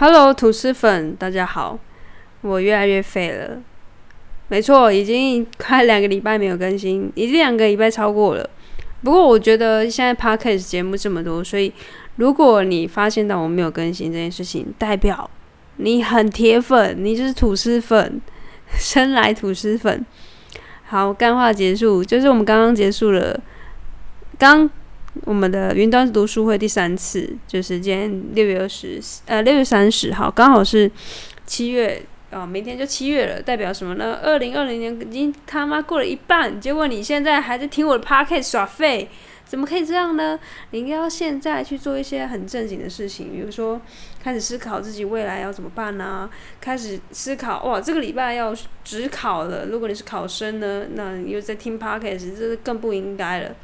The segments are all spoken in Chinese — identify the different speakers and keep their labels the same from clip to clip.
Speaker 1: Hello，吐司粉，大家好，我越来越废了。没错，已经快两个礼拜没有更新，已经两个礼拜超过了。不过我觉得现在 Podcast 节目这么多，所以如果你发现到我没有更新这件事情，代表你很铁粉，你就是吐司粉，生来吐司粉。好，干话结束，就是我们刚刚结束了，刚我们的云端读书会第三次，就是今天六月二十，呃，六月三十号，刚好是七月。哦，明天就七月了，代表什么呢？二零二零年已经他妈过了一半，结果你现在还在听我的 podcast 耍废，怎么可以这样呢？你应该要现在去做一些很正经的事情，比如说开始思考自己未来要怎么办呢？开始思考哇，这个礼拜要只考了，如果你是考生呢，那你又在听 podcast，这更不应该了。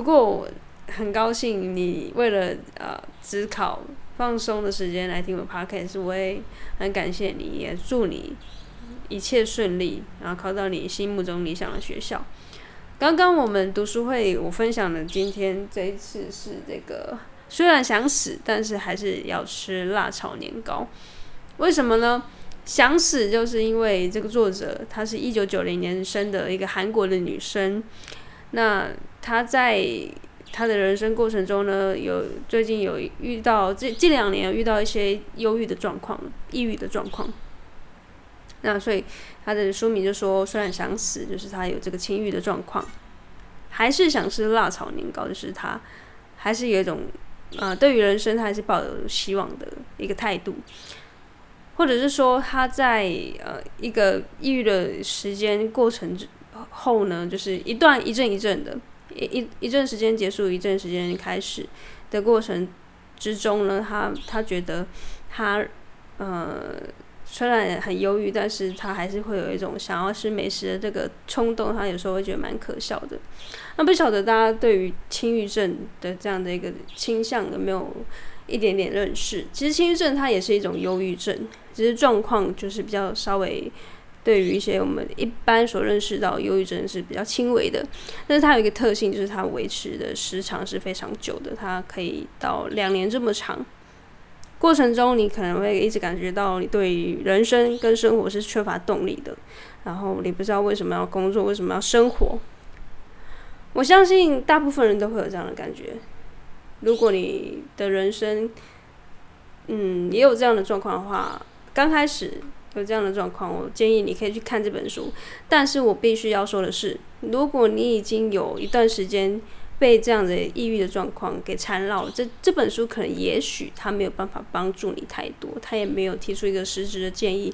Speaker 1: 不过我很高兴，你为了呃只考。放松的时间来听我 podcast，我也很感谢你，也祝你一切顺利，然后考到你心目中理想的学校。刚刚我们读书会我分享的，今天这一次是这个，虽然想死，但是还是要吃辣炒年糕。为什么呢？想死就是因为这个作者，她是一九九零年生的一个韩国的女生，那他在。他的人生过程中呢，有最近有遇到这这两年遇到一些忧郁的状况、抑郁的状况。那所以他的书名就说，虽然想死，就是他有这个轻郁的状况，还是想吃辣炒年糕，就是他还是有一种呃，对于人生他还是抱有希望的一个态度，或者是说他在呃一个抑郁的时间过程之后呢，就是一段一阵一阵的。一一一阵时间结束，一阵时间开始的过程之中呢，他他觉得他呃虽然很忧郁，但是他还是会有一种想要吃美食的这个冲动。他有时候会觉得蛮可笑的。那不晓得大家对于轻郁症的这样的一个倾向有没有一点点认识？其实轻郁症它也是一种忧郁症，只是状况就是比较稍微。对于一些我们一般所认识到忧郁症是比较轻微的，但是它有一个特性，就是它维持的时长是非常久的，它可以到两年这么长。过程中你可能会一直感觉到你对于人生跟生活是缺乏动力的，然后你不知道为什么要工作，为什么要生活。我相信大部分人都会有这样的感觉。如果你的人生，嗯，也有这样的状况的话，刚开始。有这样的状况，我建议你可以去看这本书。但是我必须要说的是，如果你已经有一段时间被这样的抑郁的状况给缠绕了，这这本书可能也许它没有办法帮助你太多，它也没有提出一个实质的建议，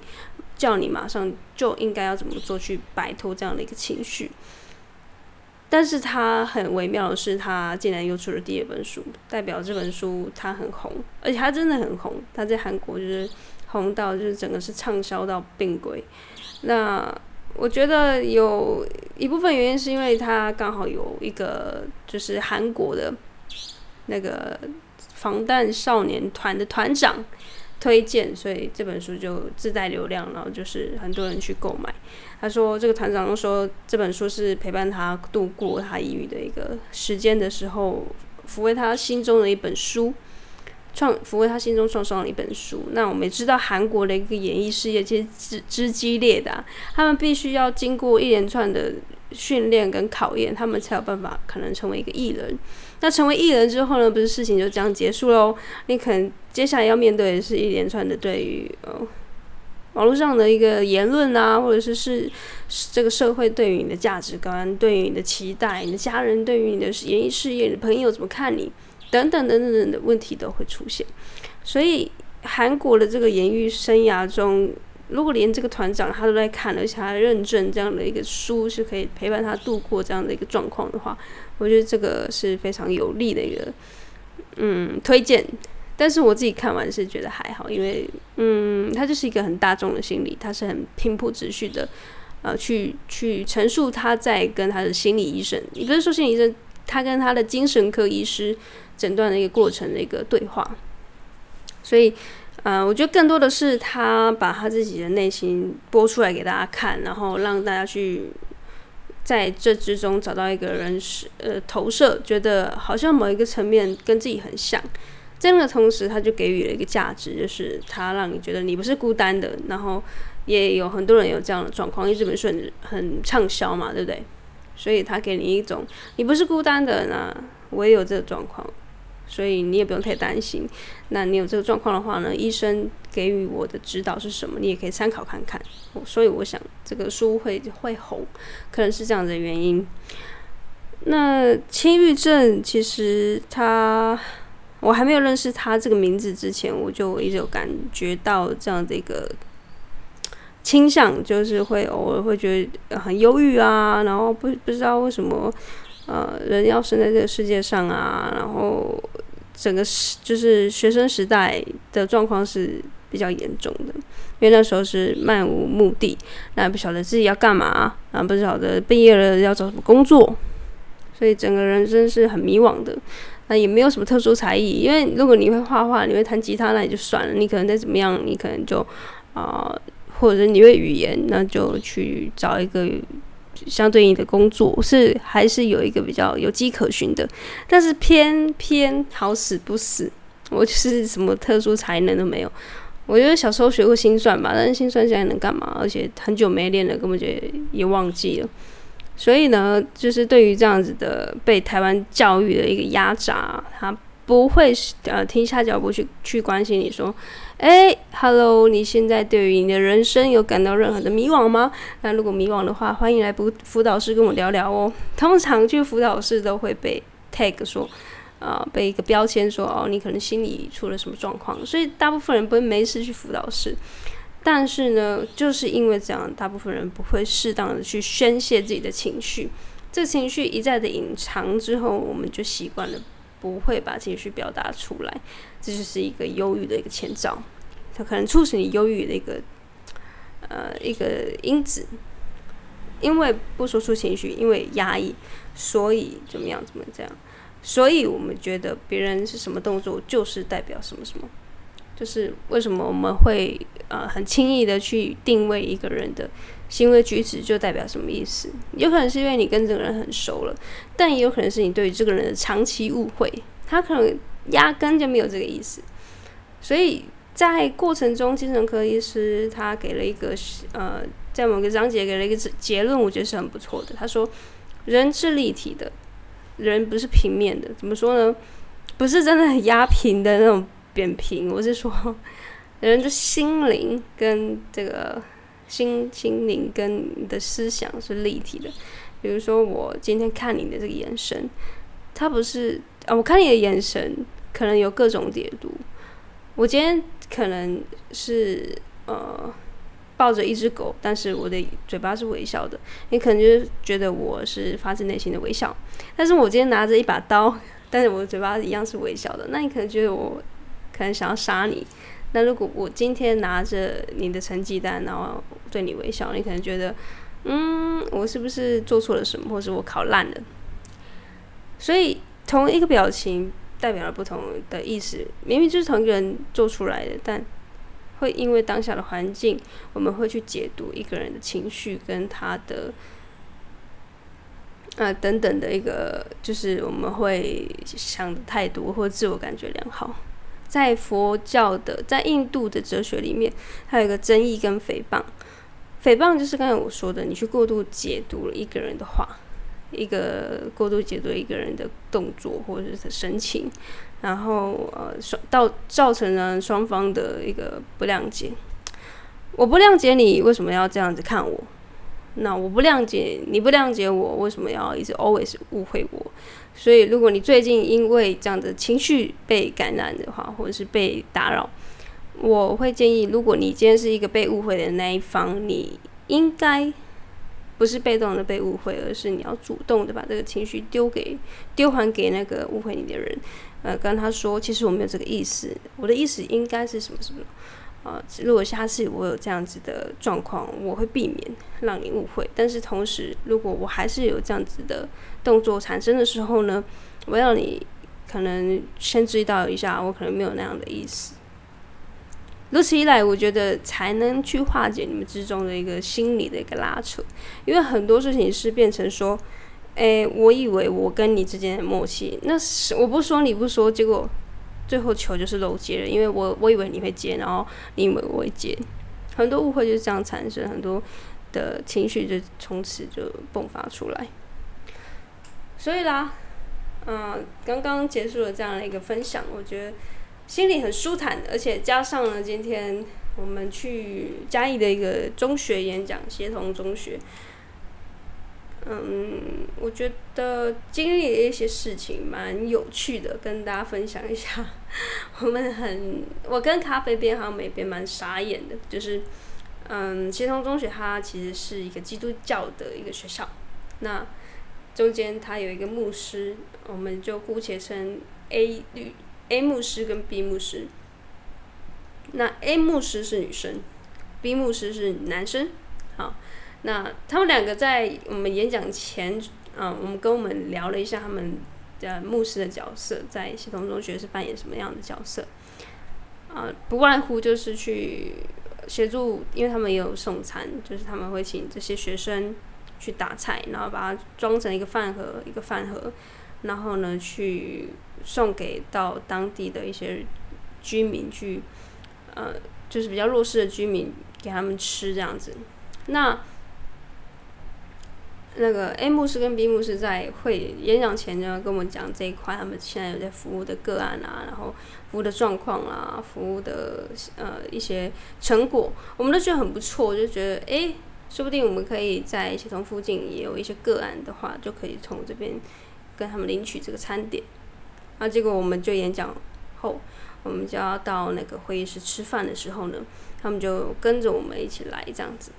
Speaker 1: 叫你马上就应该要怎么做去摆脱这样的一个情绪。但是它很微妙的是，它竟然又出了第二本书，代表这本书它很红，而且它真的很红，它在韩国就是。红到就是整个是畅销到病鬼，那我觉得有一部分原因是因为他刚好有一个就是韩国的那个防弹少年团的团长推荐，所以这本书就自带流量，然后就是很多人去购买。他说这个团长说这本书是陪伴他度过他抑郁的一个时间的时候，抚慰他心中的一本书。创抚慰他心中创伤的一本书。那我们也知道，韩国的一个演艺事业其实之之激烈的，他们必须要经过一连串的训练跟考验，他们才有办法可能成为一个艺人。那成为艺人之后呢，不是事情就这样结束喽？你可能接下来要面对的是一连串的对于呃网络上的一个言论啊，或者是是这个社会对于你的价值观、对于你的期待、你的家人对于你的演艺事业、你的朋友怎么看你。等等等等等的问题都会出现，所以韩国的这个演艺生涯中，如果连这个团长他都在看，而且他认证这样的一个书是可以陪伴他度过这样的一个状况的话，我觉得这个是非常有利的一个嗯推荐。但是我自己看完是觉得还好，因为嗯，他就是一个很大众的心理，他是很平铺直叙的呃去去陈述他在跟他的心理医生，也不是说心理医生，他跟他的精神科医师。诊断的一个过程的一个对话，所以，呃，我觉得更多的是他把他自己的内心播出来给大家看，然后让大家去在这之中找到一个人是呃投射，觉得好像某一个层面跟自己很像，在那个同时，他就给予了一个价值，就是他让你觉得你不是孤单的。然后也有很多人有这样的状况，因为这本书很很畅销嘛，对不对？所以他给你一种你不是孤单的，那我也有这个状况，所以你也不用太担心。那你有这个状况的话呢，医生给予我的指导是什么？你也可以参考看看。所以我想这个书会会红，可能是这样的原因。那轻郁症其实他，我还没有认识他这个名字之前，我就一直有感觉到这样的一个倾向，就是会偶尔会觉得很忧郁啊，然后不不知道为什么，呃，人要生在这个世界上啊，然后整个时就是学生时代的状况是比较严重的，因为那时候是漫无目的，那不晓得自己要干嘛，然后不晓得毕业了要找什么工作。所以整个人生是很迷惘的，那也没有什么特殊才艺，因为如果你会画画，你会弹吉他，那也就算了。你可能再怎么样，你可能就啊，或者你会语言，那就去找一个相对应的工作，是还是有一个比较有迹可循的。但是偏偏好死不死，我是什么特殊才能都没有。我觉得小时候学过心算吧，但是心算现在能干嘛？而且很久没练了，根本就也忘记了。所以呢，就是对于这样子的被台湾教育的一个压榨，他不会呃停下脚步去去关心你说，哎，Hello，你现在对于你的人生有感到任何的迷惘吗？那如果迷惘的话，欢迎来辅辅导室跟我聊聊哦。通常去辅导室都会被 tag 说，啊，被一个标签说，哦，你可能心里出了什么状况，所以大部分人不会没事去辅导室。但是呢，就是因为这样，大部分人不会适当的去宣泄自己的情绪，这情绪一再的隐藏之后，我们就习惯了不会把情绪表达出来，这就是一个忧郁的一个前兆，它可能促使你忧郁的一个呃一个因子，因为不说出情绪，因为压抑，所以怎么样怎么这样，所以我们觉得别人是什么动作就是代表什么什么。就是为什么我们会呃很轻易的去定位一个人的行为举止，就代表什么意思？有可能是因为你跟这个人很熟了，但也有可能是你对于这个人的长期误会，他可能压根就没有这个意思。所以在过程中，精神科医师他给了一个呃，在某个章节给了一个结论，我觉得是很不错的。他说，人是立体的，人不是平面的。怎么说呢？不是真的很压平的那种。扁平，我是说，人的心灵跟这个心心灵跟你的思想是立体的。比如说，我今天看你的这个眼神，它不是啊，我看你的眼神可能有各种解读。我今天可能是呃抱着一只狗，但是我的嘴巴是微笑的，你可能就是觉得我是发自内心的微笑。但是我今天拿着一把刀，但是我的嘴巴一样是微笑的，那你可能觉得我。可能想要杀你，那如果我今天拿着你的成绩单，然后对你微笑，你可能觉得，嗯，我是不是做错了什么，或是我考烂了？所以同一个表情代表了不同的意思，明明就是同一个人做出来的，但会因为当下的环境，我们会去解读一个人的情绪跟他的，呃，等等的一个，就是我们会想的太多，或自我感觉良好。在佛教的，在印度的哲学里面，还有一个争议跟诽谤。诽谤就是刚才我说的，你去过度解读了一个人的话，一个过度解读一个人的动作或者是神情，然后呃，双到造成了双方的一个不谅解。我不谅解你，为什么要这样子看我？那我不谅解你，不谅解我，为什么要一直 always 误会我？所以，如果你最近因为这样的情绪被感染的话，或者是被打扰，我会建议，如果你今天是一个被误会的那一方，你应该不是被动的被误会，而是你要主动的把这个情绪丢给丢还给那个误会你的人，呃，跟他说，其实我没有这个意思，我的意思应该是什么什么。啊，如果下次我有这样子的状况，我会避免让你误会。但是同时，如果我还是有这样子的动作产生的时候呢，我要你可能先知道一下，我可能没有那样的意思。如此一来，我觉得才能去化解你们之中的一个心理的一个拉扯，因为很多事情是变成说，诶，我以为我跟你之间的默契，那是我不说你不说，结果最后球就是漏接了，因为我我以为你会接，然后你以为我会接，很多误会就是这样产生，很多的情绪就从此就迸发出来。所以啦，嗯，刚刚结束了这样的一个分享，我觉得心里很舒坦，而且加上了今天我们去嘉义的一个中学演讲，协同中学。嗯，我觉得经历了一些事情蛮有趣的，跟大家分享一下。我们很，我跟咖啡边还有美边蛮傻眼的，就是，嗯，协同中学它其实是一个基督教的一个学校，那中间它有一个牧师，我们就姑且称 A 律 A 牧师跟 B 牧师。那 A 牧师是女生，B 牧师是男生，好。那他们两个在我们演讲前，嗯，我们跟我们聊了一下他们的牧师的角色，在系统中学是扮演什么样的角色？啊，不外乎就是去协助，因为他们也有送餐，就是他们会请这些学生去打菜，然后把它装成一个饭盒，一个饭盒，然后呢去送给到当地的一些居民去，呃，就是比较弱势的居民给他们吃这样子。那那个 A 牧师跟 B 牧师在会演讲前呢，跟我们讲这一块，他们现在有在服务的个案啊，然后服务的状况啊，服务的呃一些成果，我们都觉得很不错，就觉得哎，说不定我们可以在协同附近也有一些个案的话，就可以从这边跟他们领取这个餐点。那结果我们就演讲后，我们就要到那个会议室吃饭的时候呢，他们就跟着我们一起来这样子。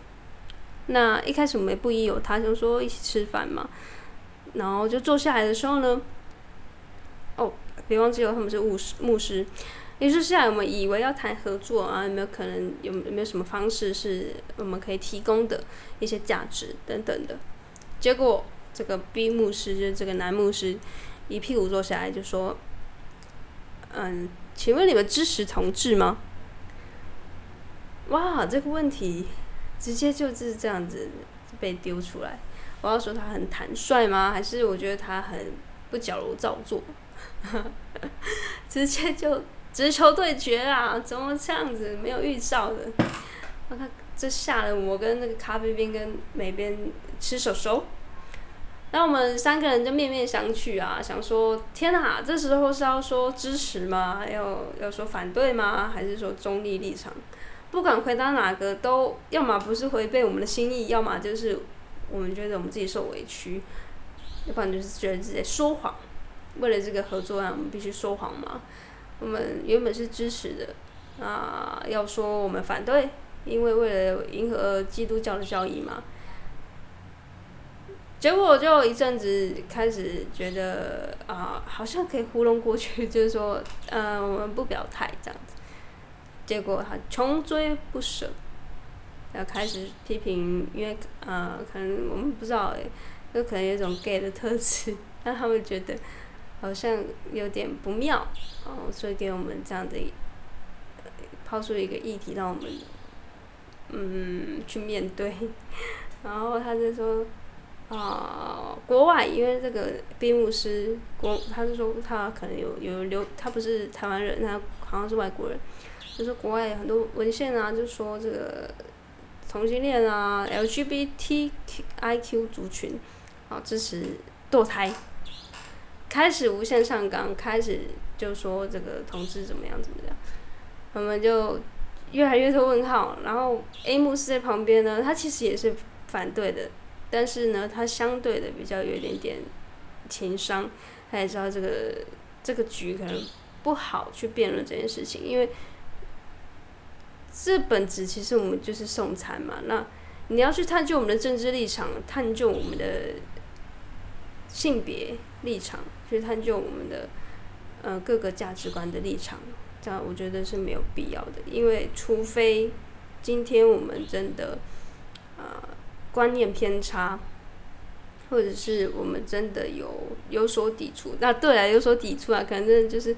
Speaker 1: 那一开始我们也不疑有他，就说一起吃饭嘛，然后就坐下来的时候呢，哦，别忘记了他们是牧师，牧师。于是下来我们以为要谈合作啊，有没有可能有有没有什么方式是我们可以提供的一些价值等等的。结果这个 B 牧师就是这个男牧师一屁股坐下来就说：“嗯，请问你们支持同志吗？”哇，这个问题。直接就是这样子被丢出来，我要说他很坦率吗？还是我觉得他很不矫揉造作？直接就直球对决啊！怎么这样子没有预兆的？那他这吓得我跟那个咖啡边跟美边吃手手。那我们三个人就面面相觑啊，想说天哪，这时候是要说支持吗？要要说反对吗？还是说中立立场？不管回答哪个，都要么不是违背我们的心意，要么就是我们觉得我们自己受委屈，要不然就是觉得自己说谎。为了这个合作案，我们必须说谎嘛？我们原本是支持的，啊，要说我们反对，因为为了迎合基督教的教义嘛。结果就一阵子开始觉得啊，好像可以糊弄过去，就是说，嗯，我们不表态这样子。结果他穷追不舍，要开始批评，因为呃，可能我们不知道诶，有可能有一种 gay 的特质，让他们觉得好像有点不妙，哦，所以给我们这样的抛出一个议题，让我们嗯去面对。然后他就说啊，国外因为这个编牧师国，他是说他可能有有留，他不是台湾人，他好像是外国人。就是国外很多文献啊，就说这个同性恋啊，LGBTIQ 族群，啊支持堕胎，开始无限上纲，开始就说这个同志怎么样怎么样，我们就越来越多问号。然后 A 牧师在旁边呢，他其实也是反对的，但是呢，他相对的比较有一点点情商，他也知道这个这个局可能不好去辩论这件事情，因为。这本质其实我们就是送餐嘛。那你要去探究我们的政治立场，探究我们的性别立场，去探究我们的呃各个价值观的立场，这样我觉得是没有必要的。因为除非今天我们真的呃观念偏差，或者是我们真的有有所抵触，那对啊，有所抵触啊，可能真的就是。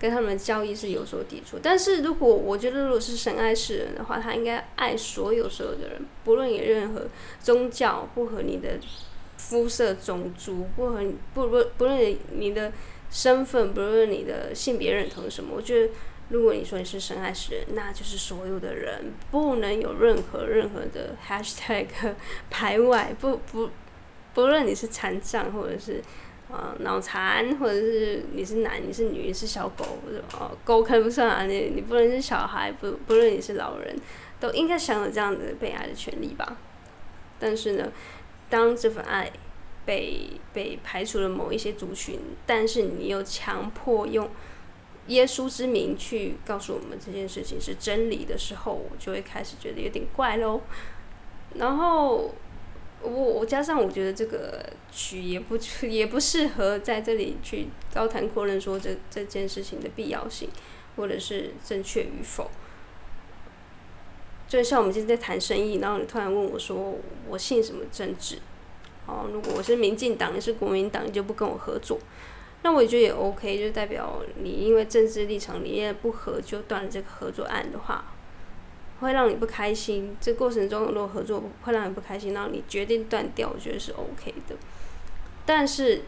Speaker 1: 跟他们的教义是有所抵触，但是如果我觉得如果是神爱世人的话，他应该爱所有所有的人，不论你任何宗教，不和你的肤色、种族，不和不不不论你的身份，不论你的性别认同什么，我觉得如果你说你是深爱诗人，那就是所有的人不能有任何任何的 hashtag 排外，不不，不论你是残障或者是啊脑残，或者是你是男你是女你是小狗，哦狗可能不算啊，你你不能是小孩，不不论你是老人，都应该享有这样的被爱的权利吧。但是呢，当这份爱被被排除了某一些族群，但是你又强迫用耶稣之名去告诉我们这件事情是真理的时候，我就会开始觉得有点怪喽。然后我我加上我觉得这个曲也不 也不适合在这里去高谈阔论说这这件事情的必要性，或者是正确与否。就像我们今天在谈生意，然后你突然问我说我信什么政治？哦，如果我是民进党，你是国民党，你就不跟我合作，那我也觉得也 OK，就代表你因为政治立场理念不合就断了这个合作案的话，会让你不开心。这过程中如果合作会让你不开心，然后你决定断掉，我觉得是 OK 的。但是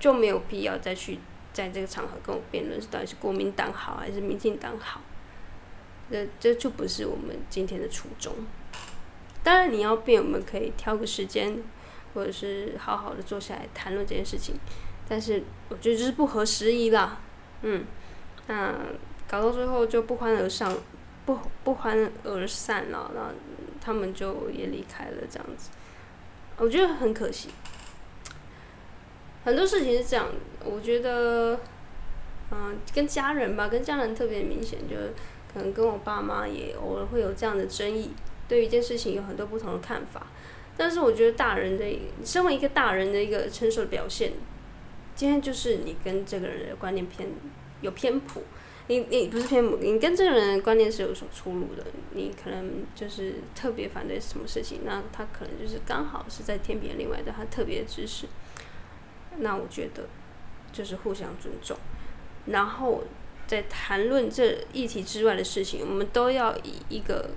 Speaker 1: 就没有必要再去在这个场合跟我辩论是到底是国民党好还是民进党好，这这就不是我们今天的初衷。当然你要辩，我们可以挑个时间。或者是好好的坐下来谈论这件事情，但是我觉得就是不合时宜啦，嗯，那搞到最后就不欢而散，不不欢而散了，那他们就也离开了这样子，我觉得很可惜。很多事情是这样，我觉得，嗯，跟家人吧，跟家人特别明显，就是可能跟我爸妈也偶尔会有这样的争议，对一件事情有很多不同的看法。但是我觉得大人的，身为一个大人的一个成熟的表现，今天就是你跟这个人的观念偏有偏颇，你你不是偏颇，你跟这个人的观念是有所出入的，你可能就是特别反对什么事情，那他可能就是刚好是在天边另外的他特别支持，那我觉得就是互相尊重，然后在谈论这议题之外的事情，我们都要以一个。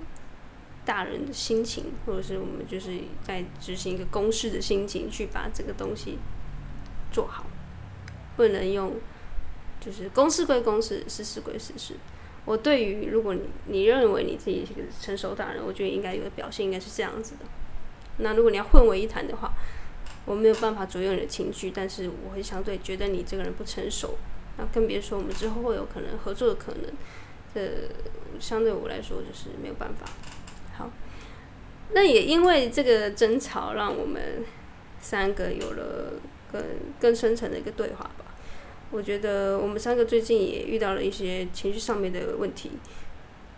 Speaker 1: 大人的心情，或者是我们就是在执行一个公式的心情，去把这个东西做好，不能用就是公事归公式，事实归事实。我对于如果你你认为你自己是个成熟大人，我觉得应该有的表现应该是这样子的。那如果你要混为一谈的话，我没有办法左右你的情绪，但是我会相对觉得你这个人不成熟。那更别说我们之后会有可能合作的可能，这相对我来说就是没有办法。好那也因为这个争吵，让我们三个有了更更深层的一个对话。我觉得我们三个最近也遇到了一些情绪上面的问题。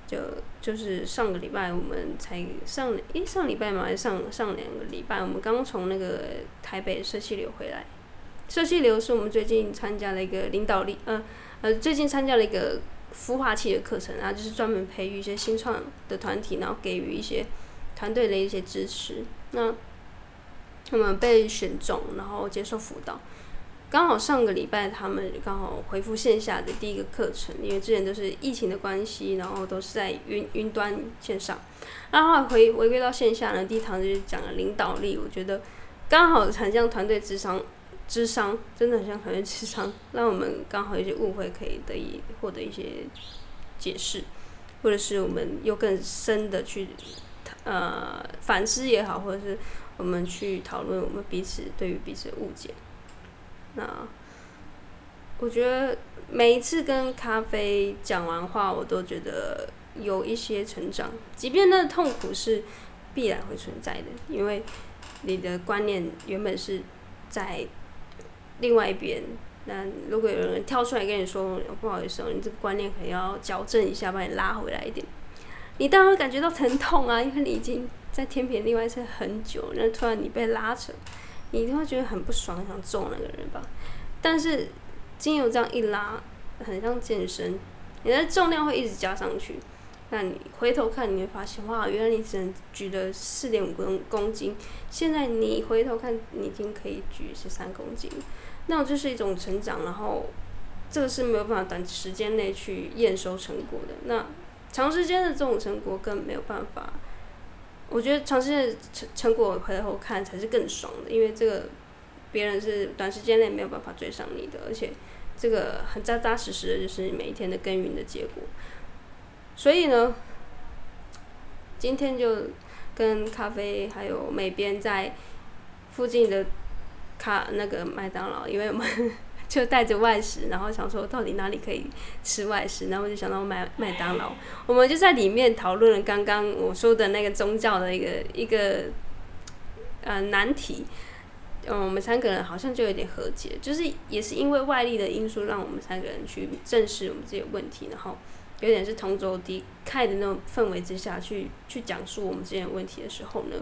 Speaker 1: 就就是上个礼拜我们才上诶上礼拜嘛还上上两个礼拜，我们刚从那个台北社区流回来。社区流是我们最近参加了一个领导力，呃呃最近参加了一个孵化器的课程然后，就是专门培育一些新创的团体，然后给予一些。团队的一些支持，那他们被选中，然后接受辅导。刚好上个礼拜他们刚好恢复线下的第一个课程，因为之前都是疫情的关系，然后都是在云云端线上。然后回回归到线下呢，第一堂就是讲了领导力。我觉得刚好很像团队智商，智商真的很像团队智商，让我们刚好有些误会可以得以获得一些解释，或者是我们又更深的去。呃，反思也好，或者是我们去讨论我们彼此对于彼此的误解。那我觉得每一次跟咖啡讲完话，我都觉得有一些成长，即便那痛苦是必然会存在的，因为你的观念原本是在另外一边。那如果有人跳出来跟你说不好意思，你这个观念可能要矫正一下，把你拉回来一点。你当然会感觉到疼痛啊，因为你已经在天平另外一侧很久，那突然你被拉扯，你一定会觉得很不爽，很想揍那个人吧。但是精油这样一拉，很像健身，你的重量会一直加上去。那你回头看，你会发现，哇，原来你只能举了四点五公公斤，现在你回头看，你已经可以举十三公斤。那就是一种成长，然后这个是没有办法短时间内去验收成果的。那长时间的这种成果更没有办法，我觉得长时间的成成果回头看才是更爽的，因为这个别人是短时间内没有办法追上你的，而且这个很扎扎实实的就是每一天的耕耘的结果。所以呢，今天就跟咖啡还有美编在附近的咖那个麦当劳，因为我们就带着外食，然后想说到底哪里可以吃外食，然后我就想到麦麦当劳，我们就在里面讨论了刚刚我说的那个宗教的一个一个呃难题。嗯，我们三个人好像就有点和解，就是也是因为外力的因素，让我们三个人去正视我们自己的问题，然后有点是同舟敌忾的那种氛围之下去去讲述我们之间的问题的时候呢，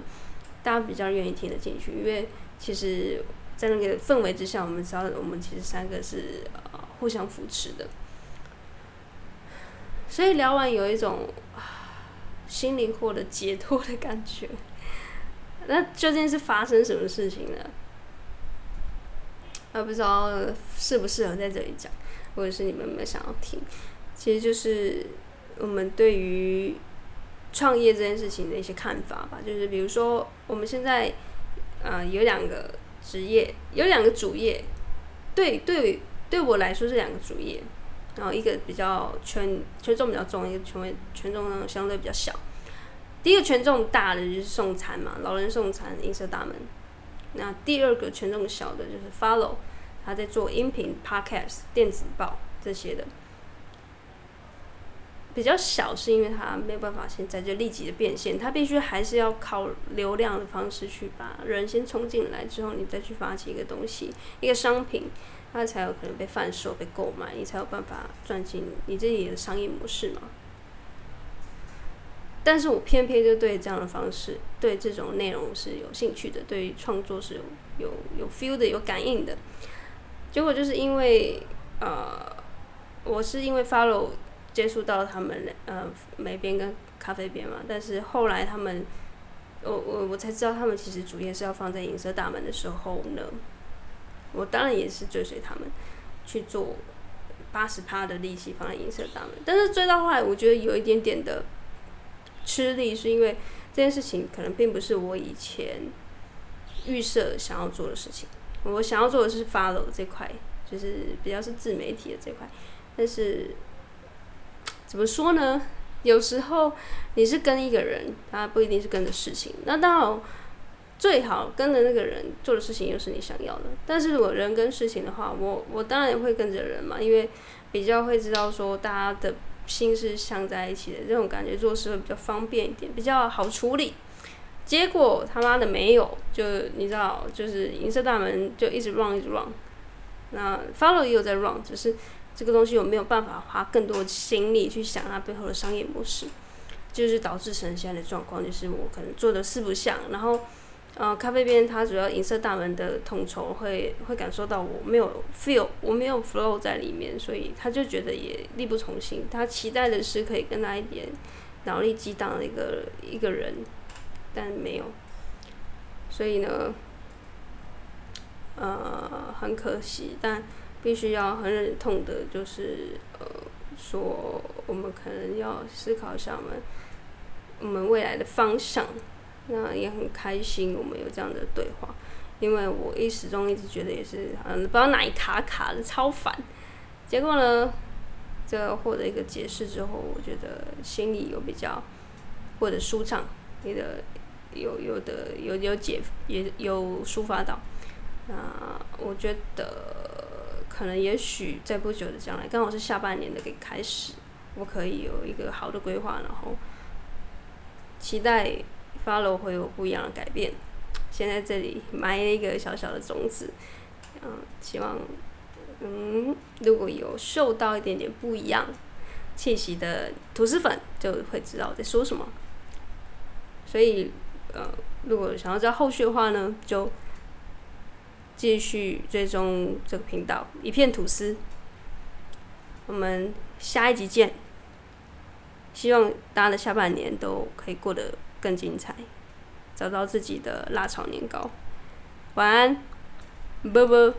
Speaker 1: 大家比较愿意听得进去，因为其实，在那个氛围之下，我们知道我们其实三个是呃互相扶持的，所以聊完有一种心灵获得解脱的感觉。那究竟是发生什么事情呢？啊，不知道适不适合在这里讲，或者是你们有没有想要听？其实就是我们对于创业这件事情的一些看法吧。就是比如说，我们现在呃有两个职业，有两个主业，对对对我来说是两个主业，然后一个比较权权重比较重，一个权权重相对比较小。第一个权重大的就是送餐嘛，老人送餐，银色大门。那第二个权重小的就是 Follow，他在做音频、Podcast、电子报这些的，比较小是因为他没有办法现在就立即的变现，他必须还是要靠流量的方式去把人先冲进来之后，你再去发起一个东西、一个商品，它才有可能被贩售、被购买，你才有办法赚进你自己的商业模式嘛。但是我偏偏就对这样的方式，对这种内容是有兴趣的，对创作是有有有 feel 的，有感应的。结果就是因为呃，我是因为 follow 接触到他们呃美编跟咖啡编嘛，但是后来他们，我我我才知道他们其实主业是要放在影色大门的时候呢，我当然也是追随他们去做八十趴的利息放在影色大门，但是追到后来，我觉得有一点点的。吃力是因为这件事情可能并不是我以前预设想要做的事情。我想要做的是 follow 这块，就是比较是自媒体的这块。但是怎么说呢？有时候你是跟一个人，他不一定是跟着事情。那当然最好跟着那个人做的事情又是你想要的。但是如果人跟事情的话，我我当然也会跟着人嘛，因为比较会知道说大家的。心是相在一起的，这种感觉做事会比较方便一点，比较好处理。结果他妈的没有，就你知道，就是银色大门就一直 run 一直 run。那 follow 也有在 run，只是这个东西我没有办法花更多心力去想它背后的商业模式，就是导致成现在的状况，就是我可能做的四不像，然后。呃，咖啡边它主要银色大门的统筹会会感受到我没有 feel，我没有 flow 在里面，所以他就觉得也力不从心。他期待的是可以跟他一点脑力激荡的一个一个人，但没有。所以呢，呃，很可惜，但必须要很忍痛的，就是呃，说我们可能要思考一下我们我们未来的方向。那也很开心，我们有这样的对话，因为我一始终一直觉得也是，嗯，不知道哪一卡卡的超烦。结果呢，这获得一个解释之后，我觉得心里有比较或者舒畅，你的有有的有有解也有抒发到。那我觉得可能也许在不久的将来，刚好是下半年的个开始，我可以有一个好的规划，然后期待。Follow 会有不一样的改变，先在这里埋一个小小的种子，嗯，希望，嗯，如果有嗅到一点点不一样气息的吐司粉，就会知道我在说什么。所以，呃，如果想要知道后续的话呢，就继续追踪这个频道，一片吐司。我们下一集见，希望大家的下半年都可以过得。更精彩，找到自己的辣炒年糕。晚安，啵啵。